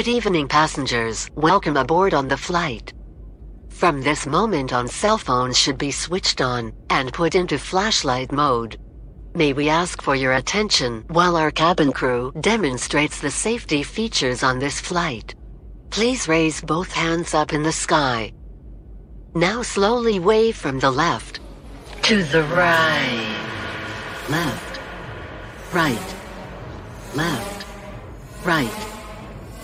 Good evening passengers, welcome aboard on the flight. From this moment on cell phones should be switched on and put into flashlight mode. May we ask for your attention while our cabin crew demonstrates the safety features on this flight. Please raise both hands up in the sky. Now slowly wave from the left to the right. Left. Right. Left. Right.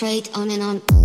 straight on and on.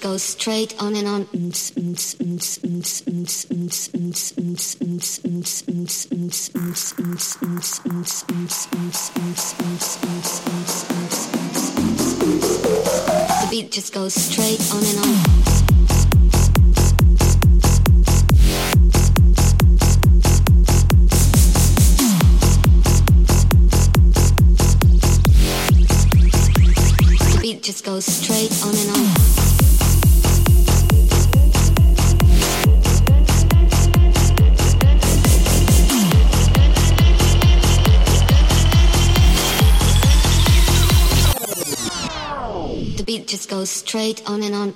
Goes straight on and on. The beat just goes straight on and on. Straight on and on.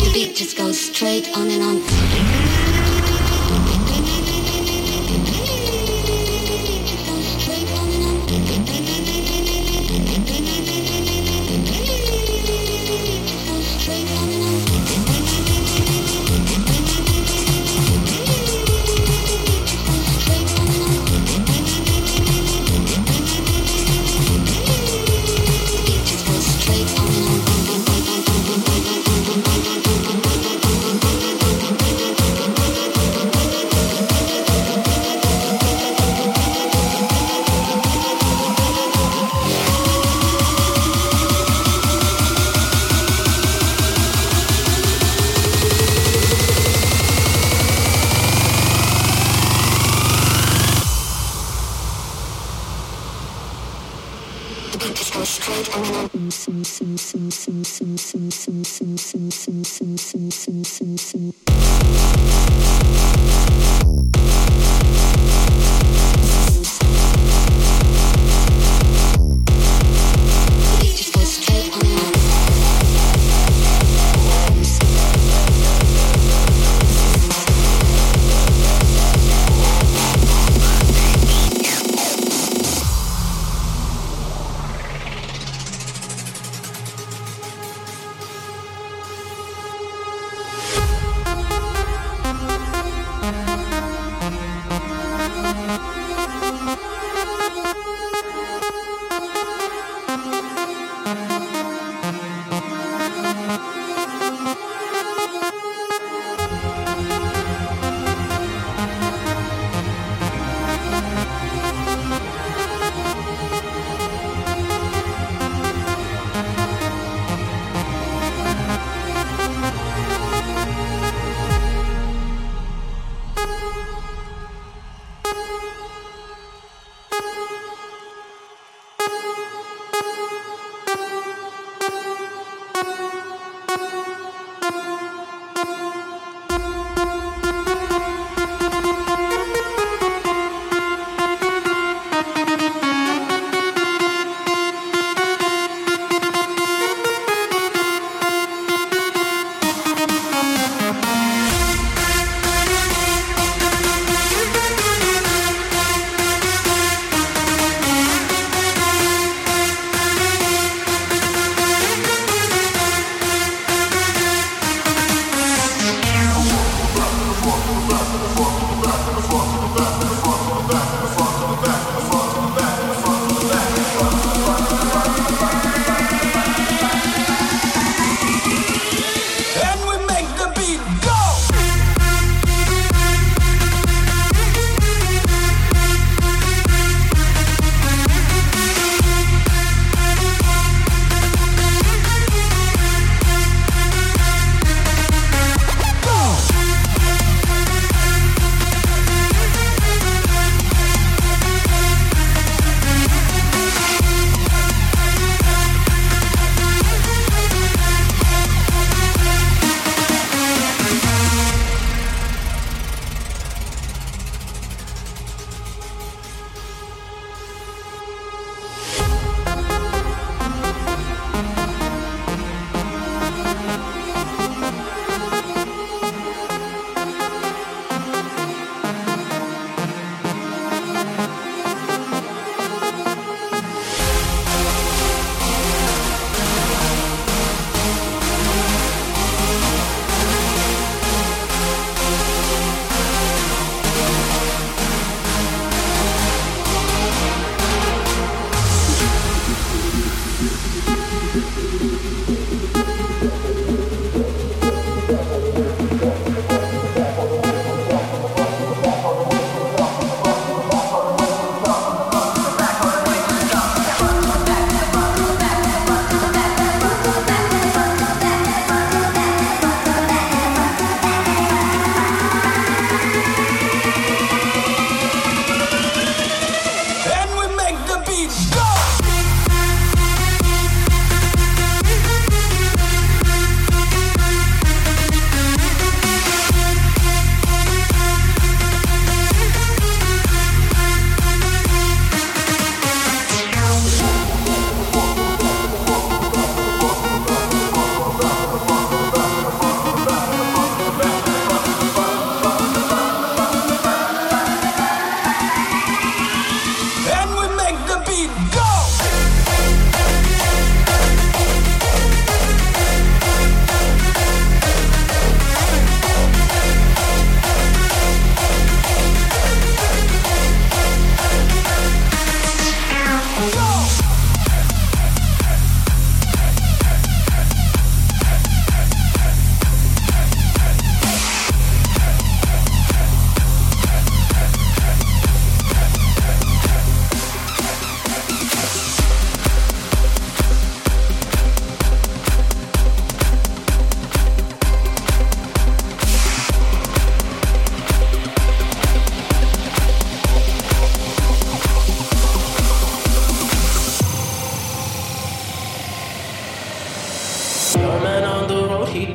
The beat just goes straight on and on. Just go straight on and on. And we make the beat go. Go.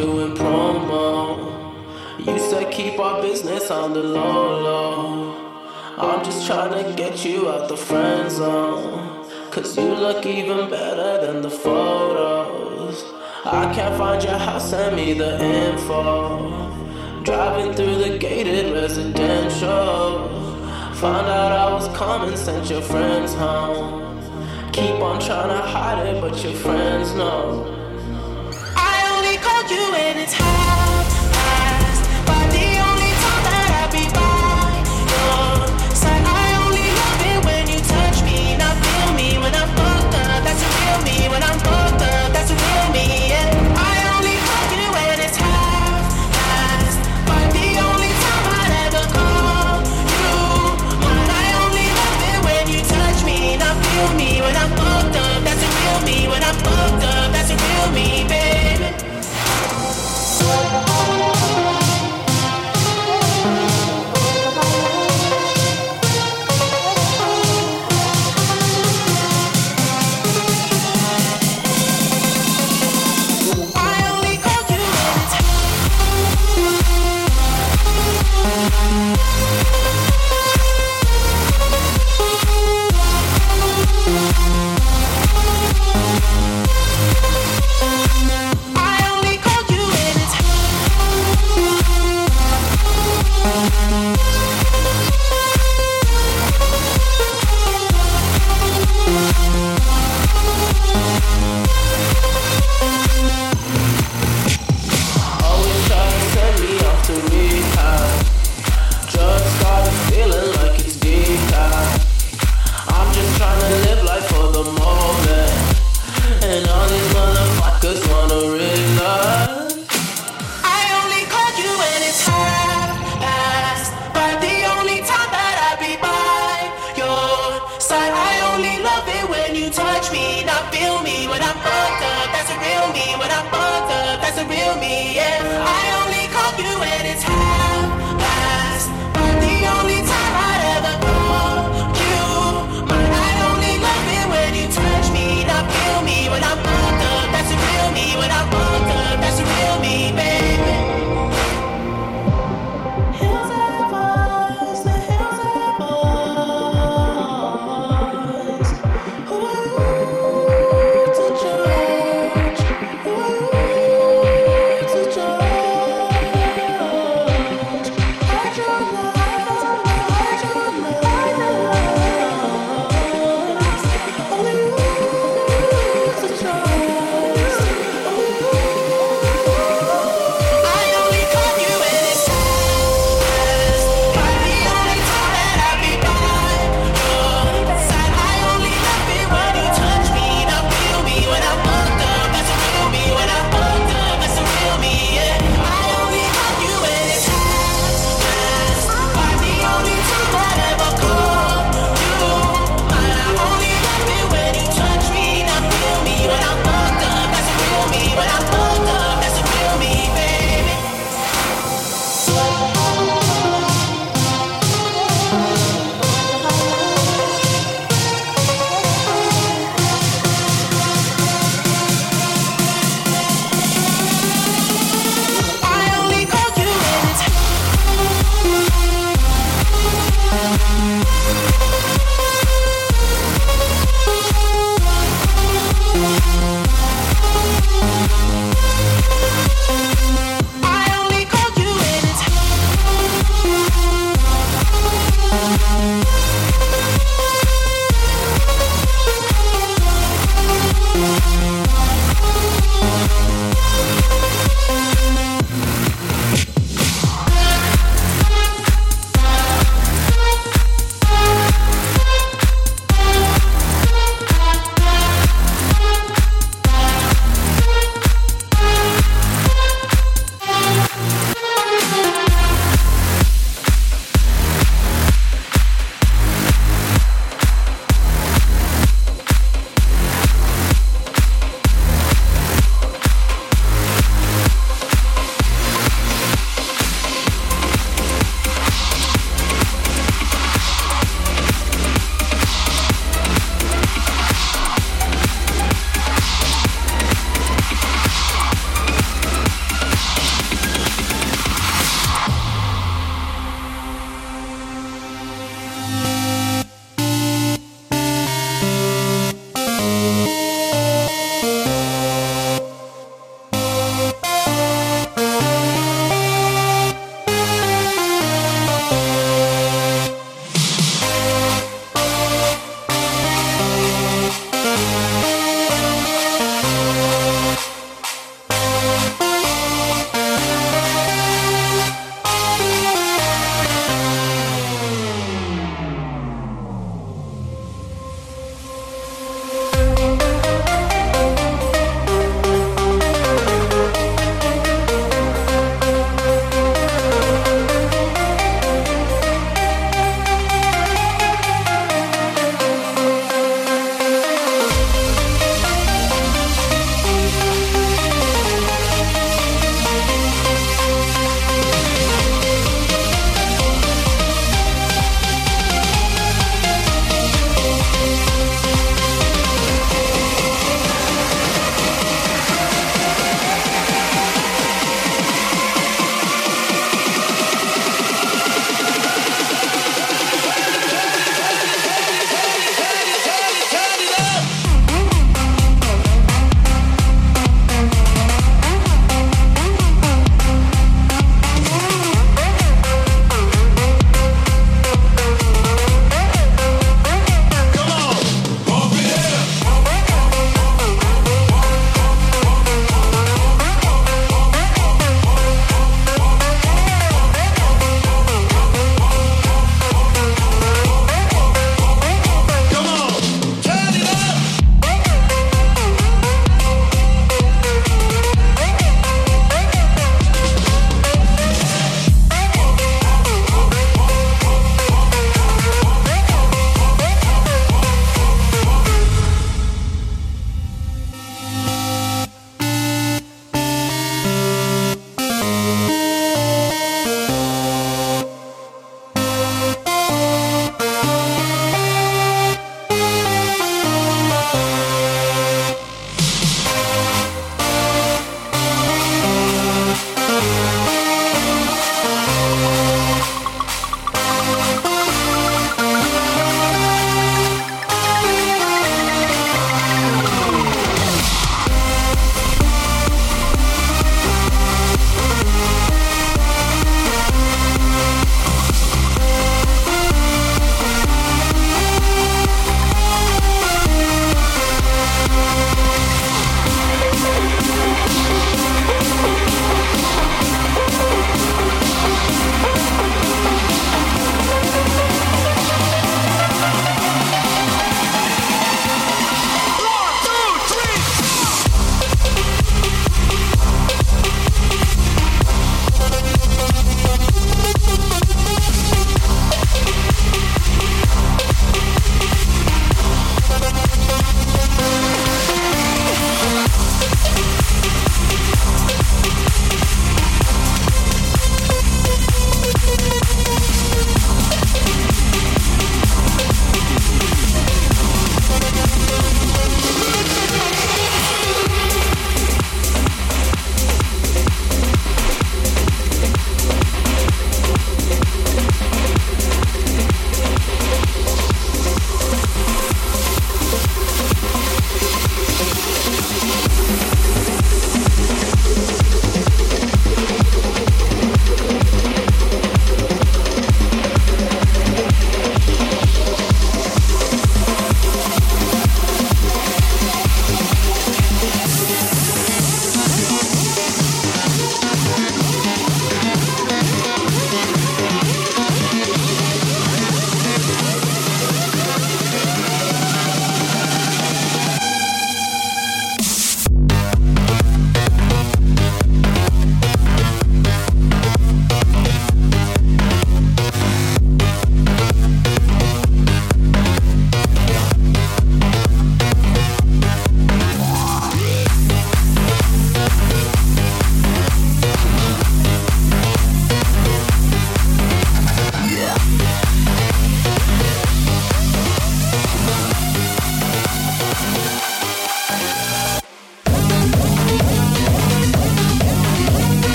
doing promo. Used to keep our business on the low low. I'm just trying to get you out the friend zone. Cause you look even better than the photos. I can't find your house, send me the info. Driving through the gated residential. Found out I was coming, sent your friends home. Keep on trying to hide it, but your friends know.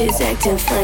bitches acting funny.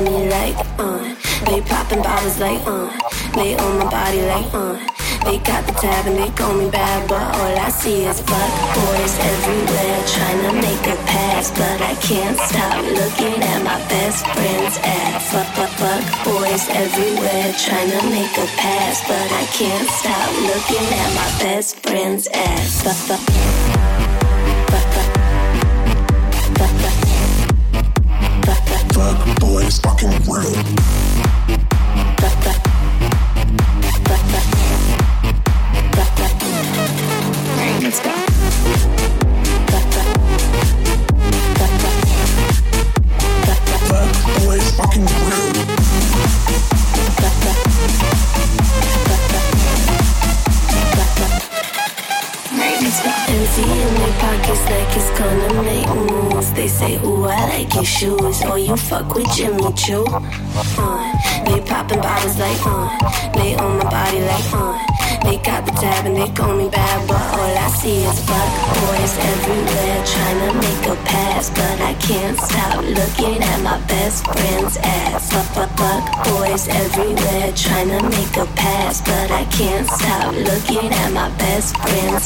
you. Uh, they popping bottles like on. They on my body like on. They got the tab and they call me bad, but all I see is fuck boys everywhere trying to make a pass, but I can't stop looking at my best friend's ass. Fuck, fuck, fuck boys everywhere trying to make a pass, but I can't stop looking at my best friend's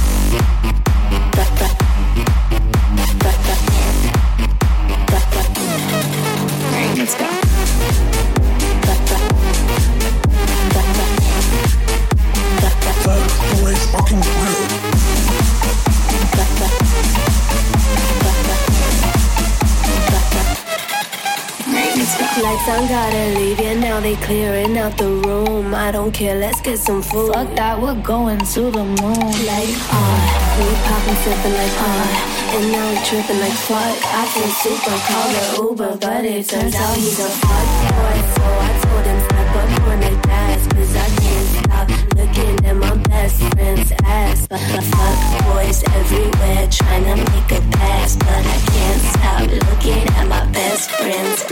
Guess I gotta leave you now. They clearing out the room. I don't care, let's get some food. Fuck that, we're going to the moon. Like on, we poppin' sippin' like on, and now we trippin' like fuck. I feel super call the Uber, but it turns out he's a fuck boy. So I told him step up on the gas, cause I can't stop looking at my best friend's ass. But the fuck boys everywhere trying to make a pass, but I can't stop looking at my best friend's.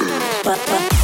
But, but,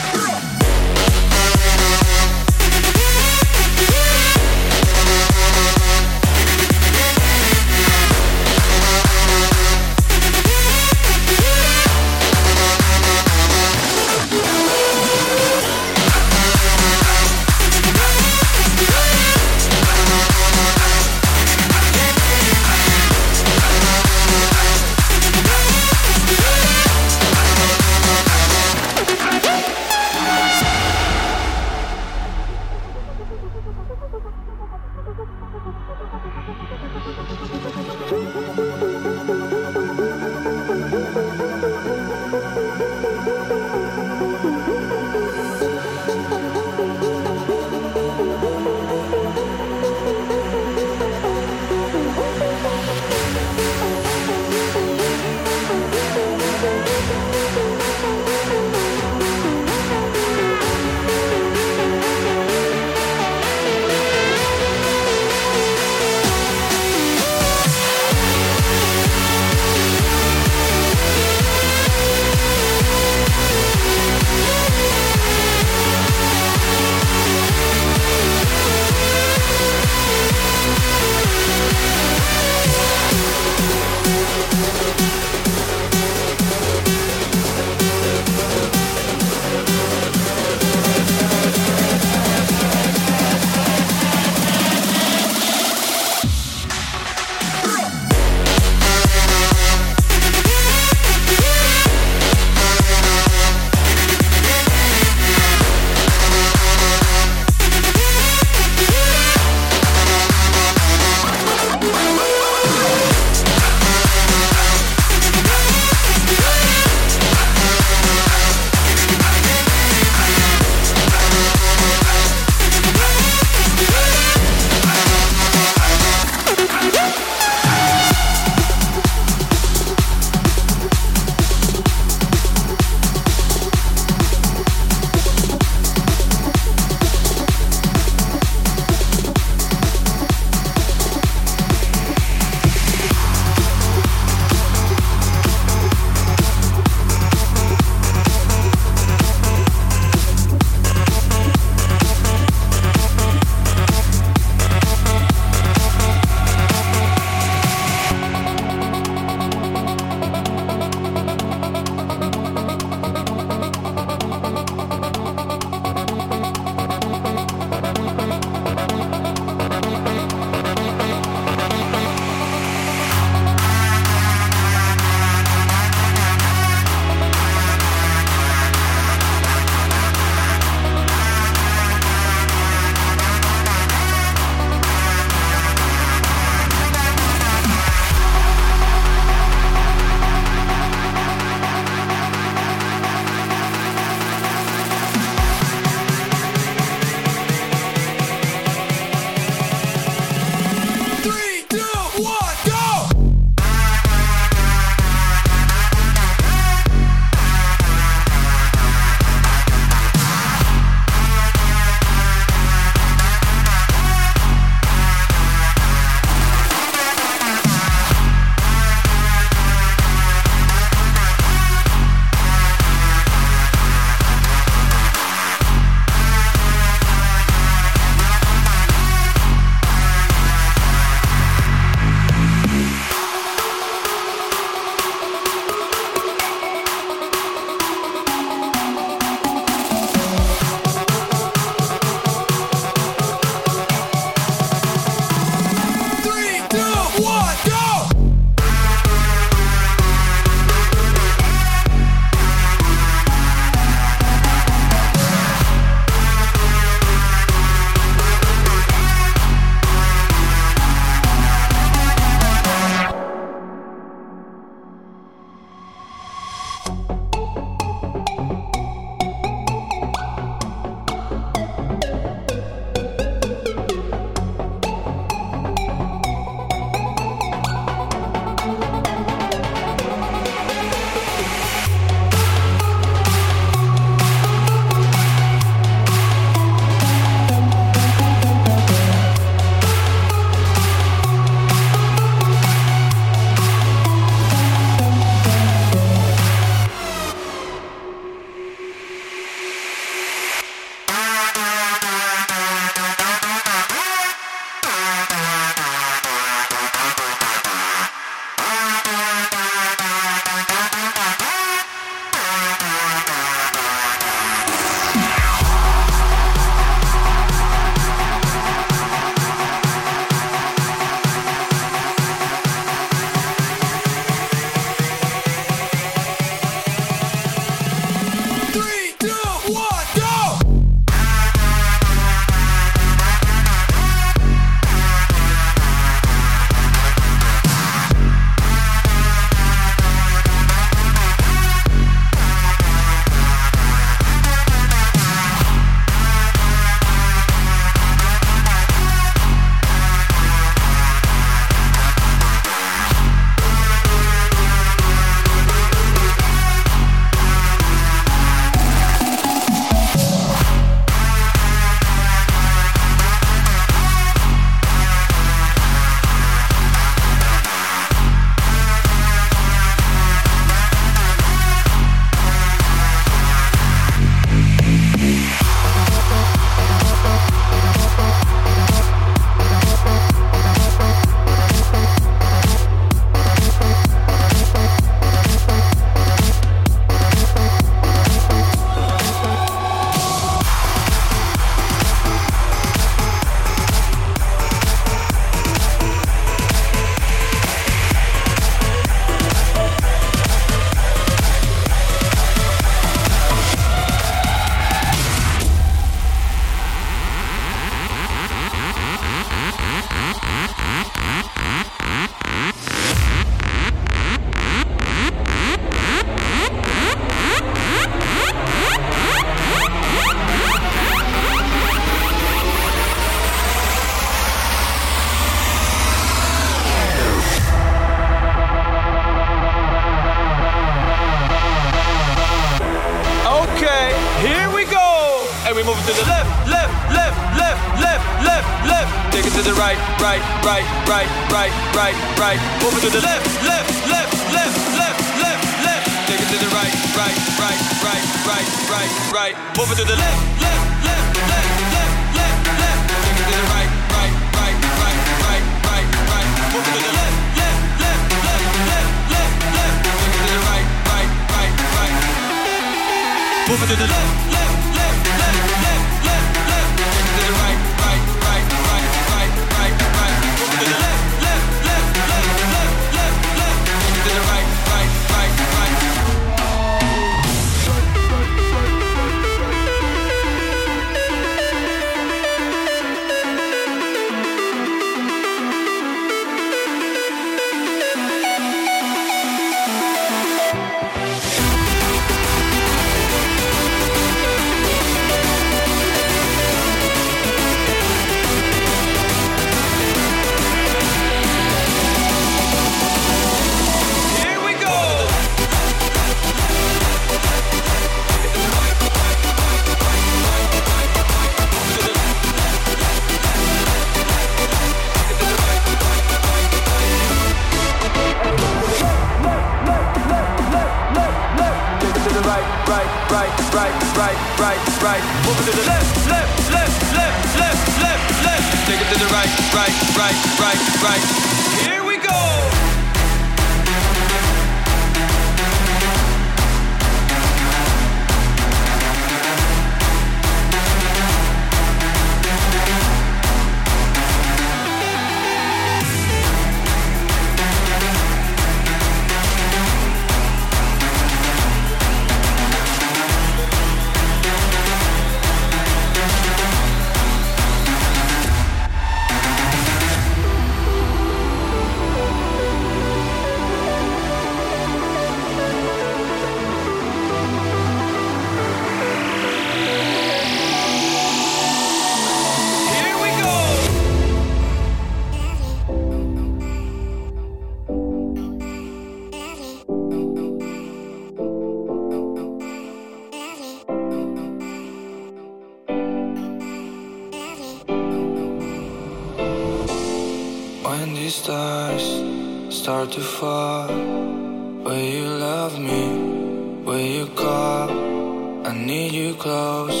close,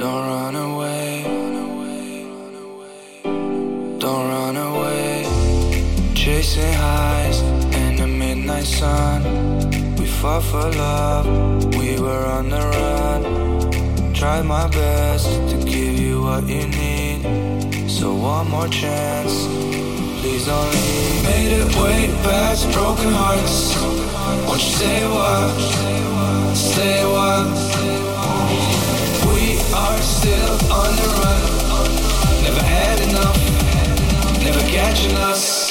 don't run away. Don't run away. Chasing highs in the midnight sun. We fought for love, we were on the run. Tried my best to give you what you need. So one more chance, please don't leave. Made it way past broken hearts. Won't you stay what? Say Stay still on the run. Never had enough, never catching us.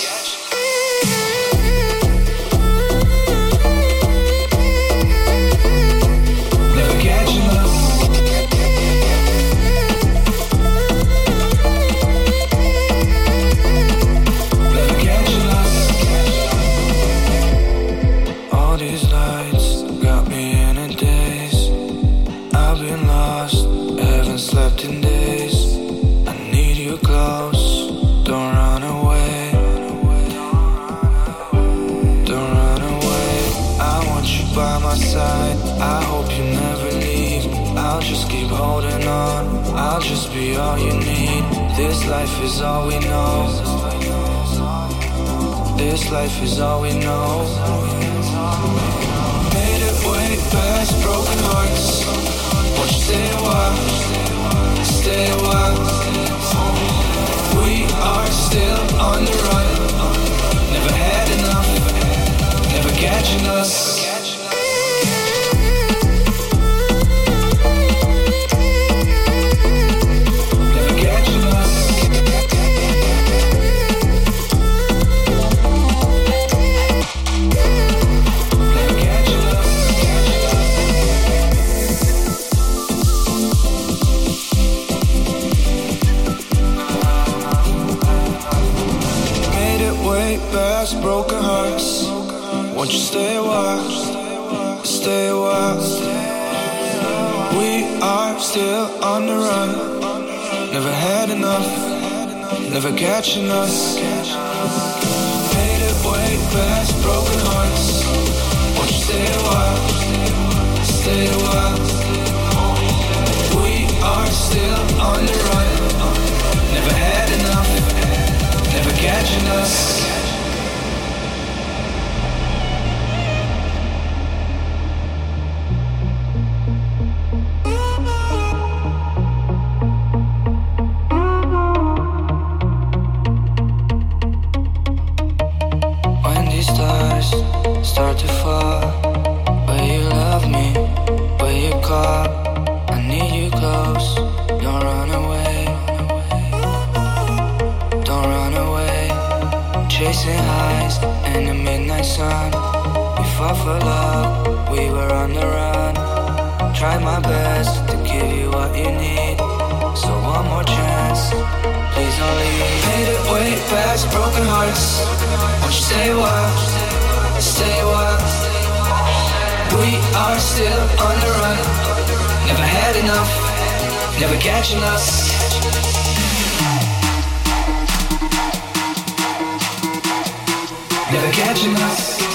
all you need. This life is all we know. This life is all we know. Made it way past broken hearts. Won't you stay a while? Stay a while. We are still on the run. Never had enough. Never catching us. past broken hearts. Won't you stay a while? Stay a while. We are still on the run. Never had enough. Never catching us. Faded way past broken hearts. Won't you stay a while? Stay a while. We are still on the run. Never had enough. Never catching us. enough, never catching us. Never catching us.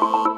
Bye.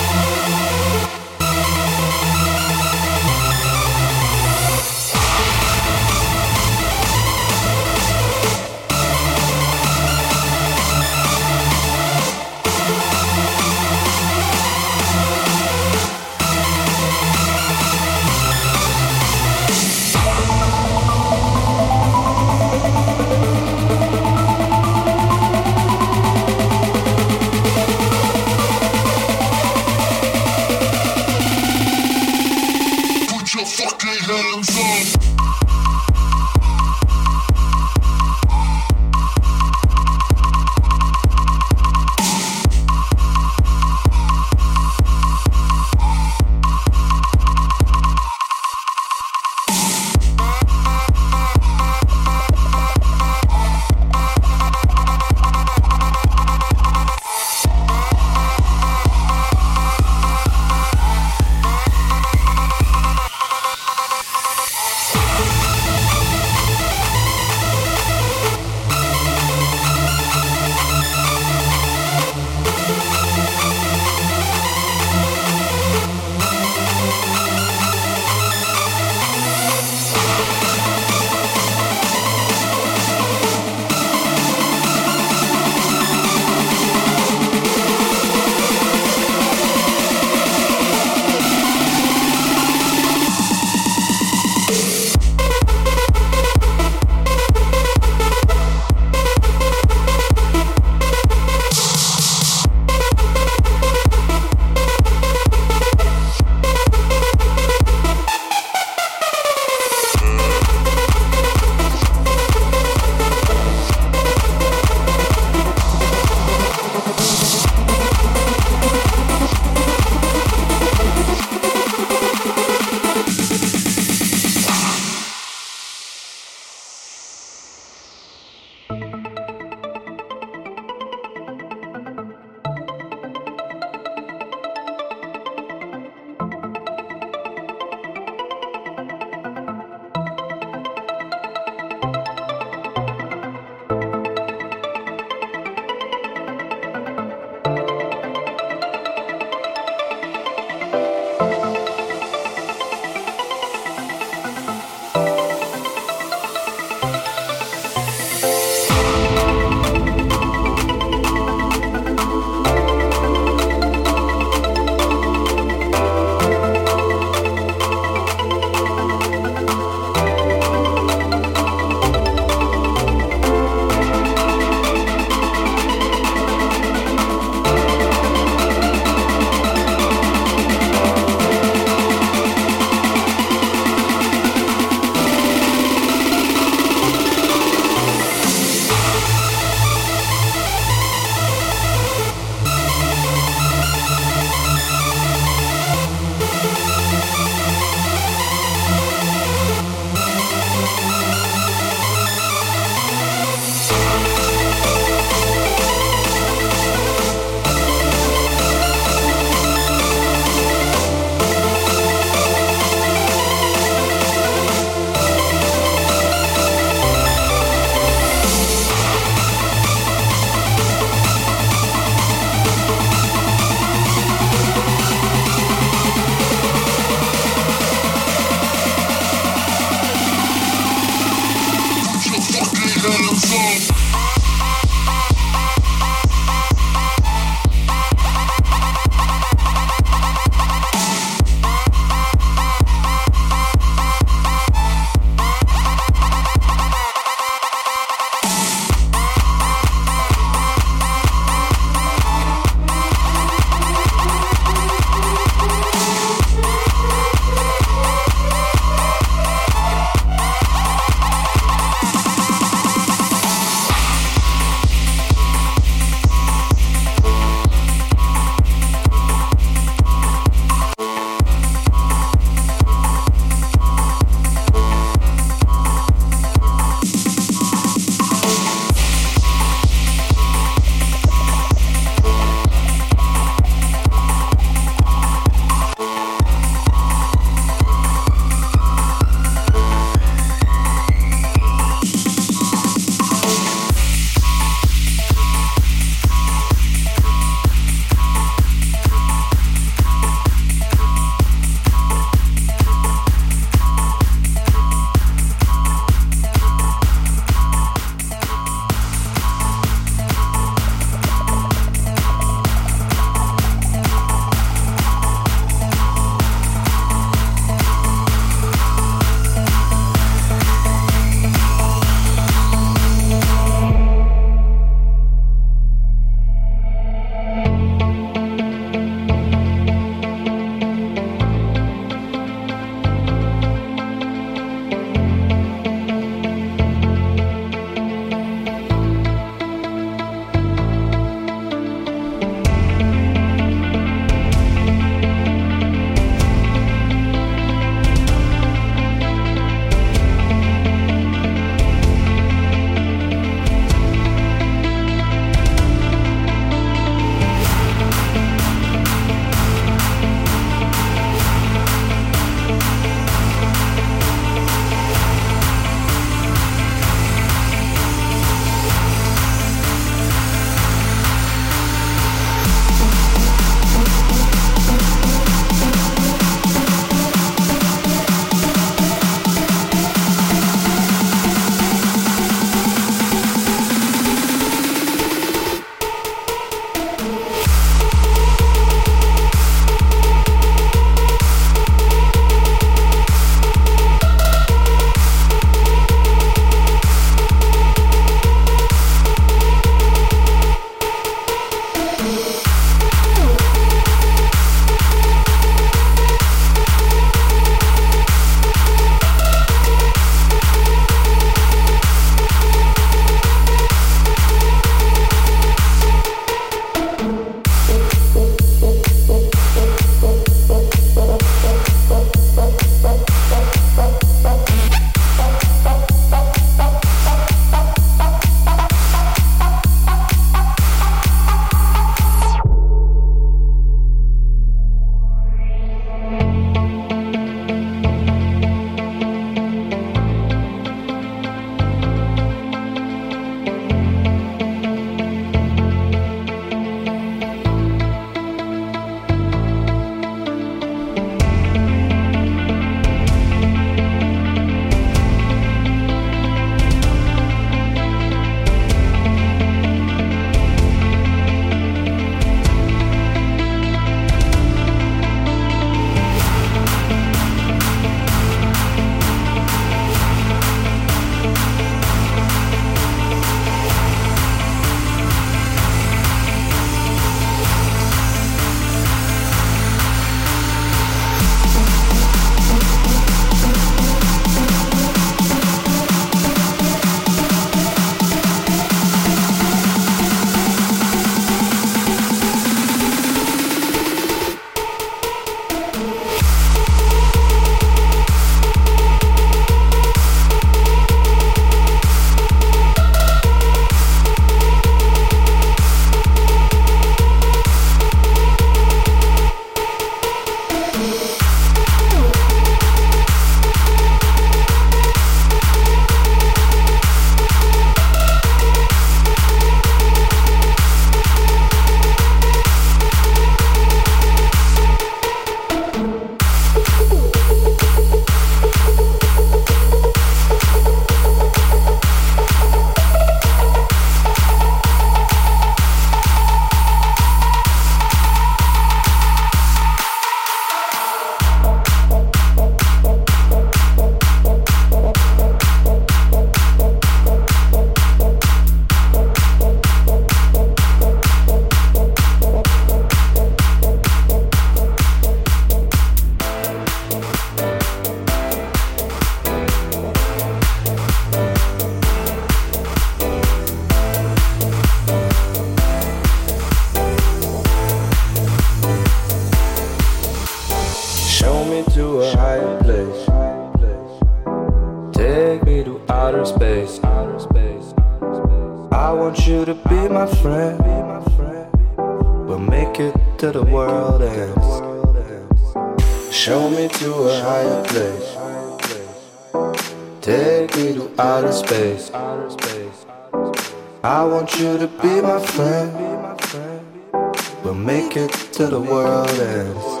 till the world ends.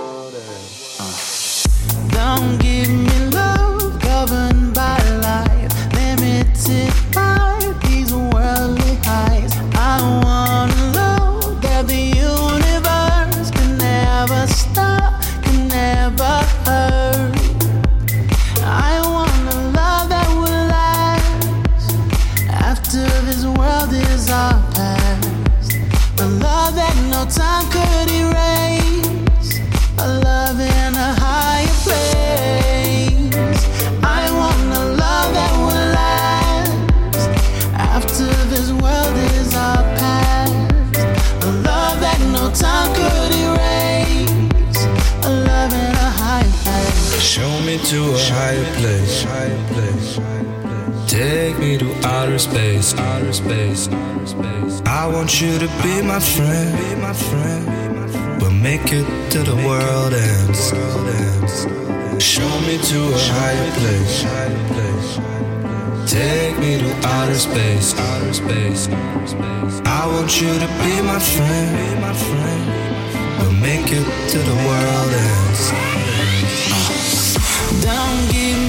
Don't give me love governed by life, limited. want you to be my friend, be my friend. We'll make it to the world ends. Show me to a higher place. Take me to outer space, outer space. I want you to be my friend, be my friend. We'll make it to the world ends. Don't give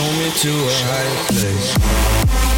Show me to a higher place.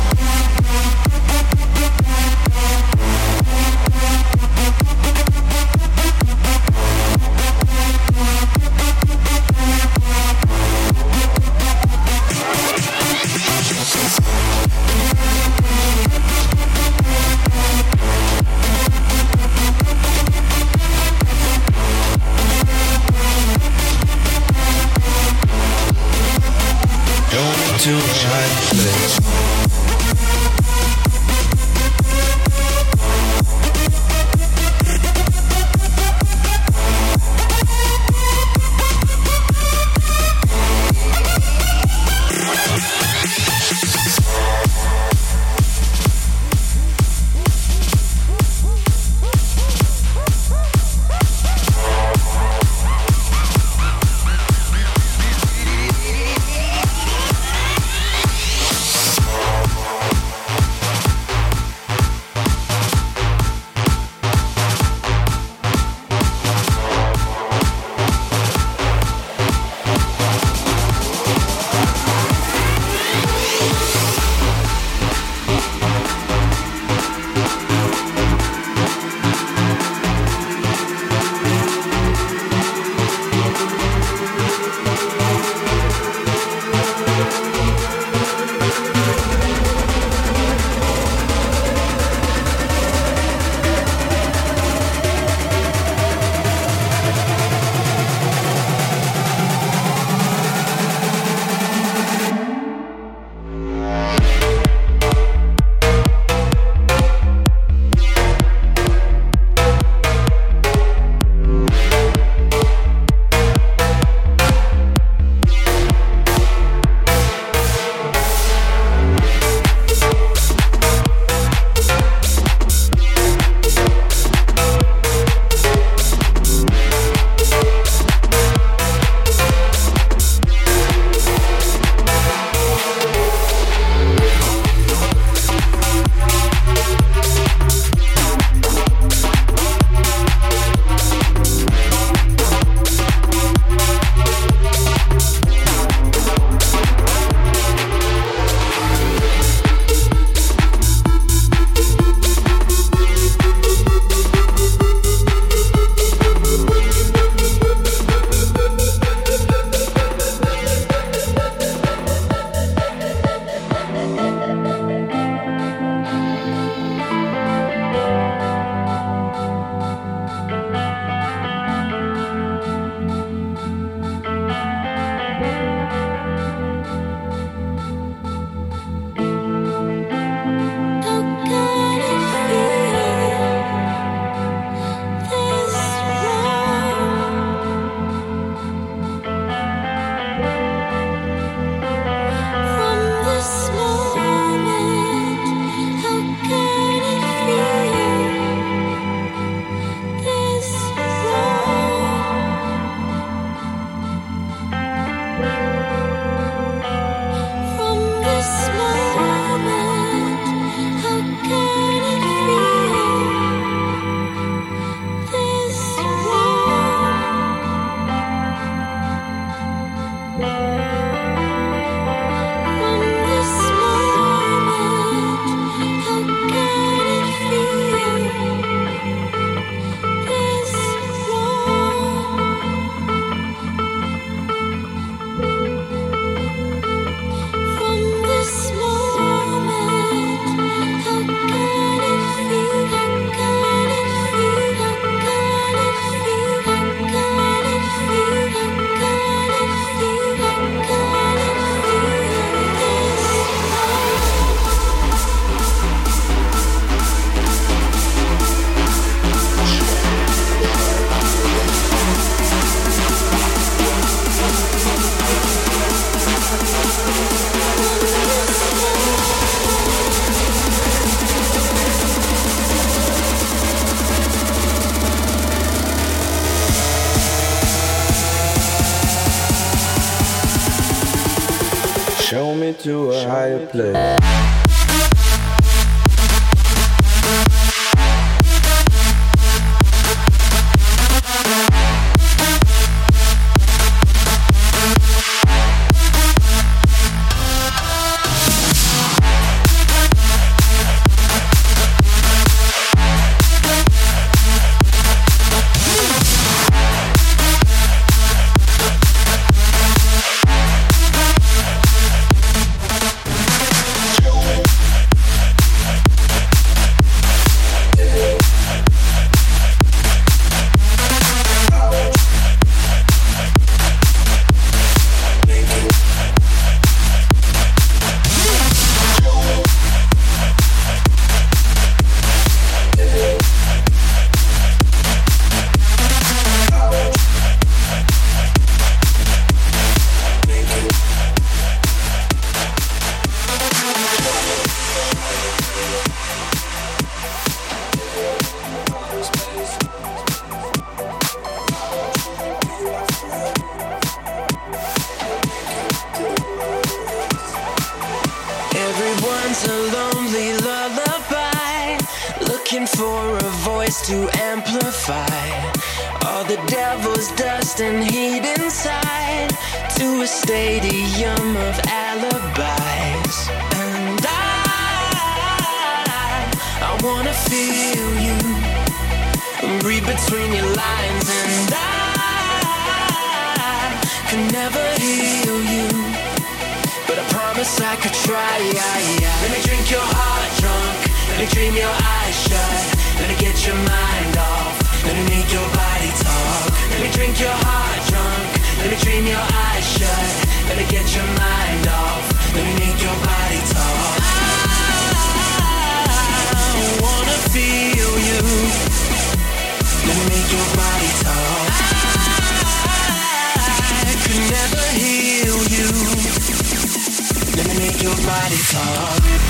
Your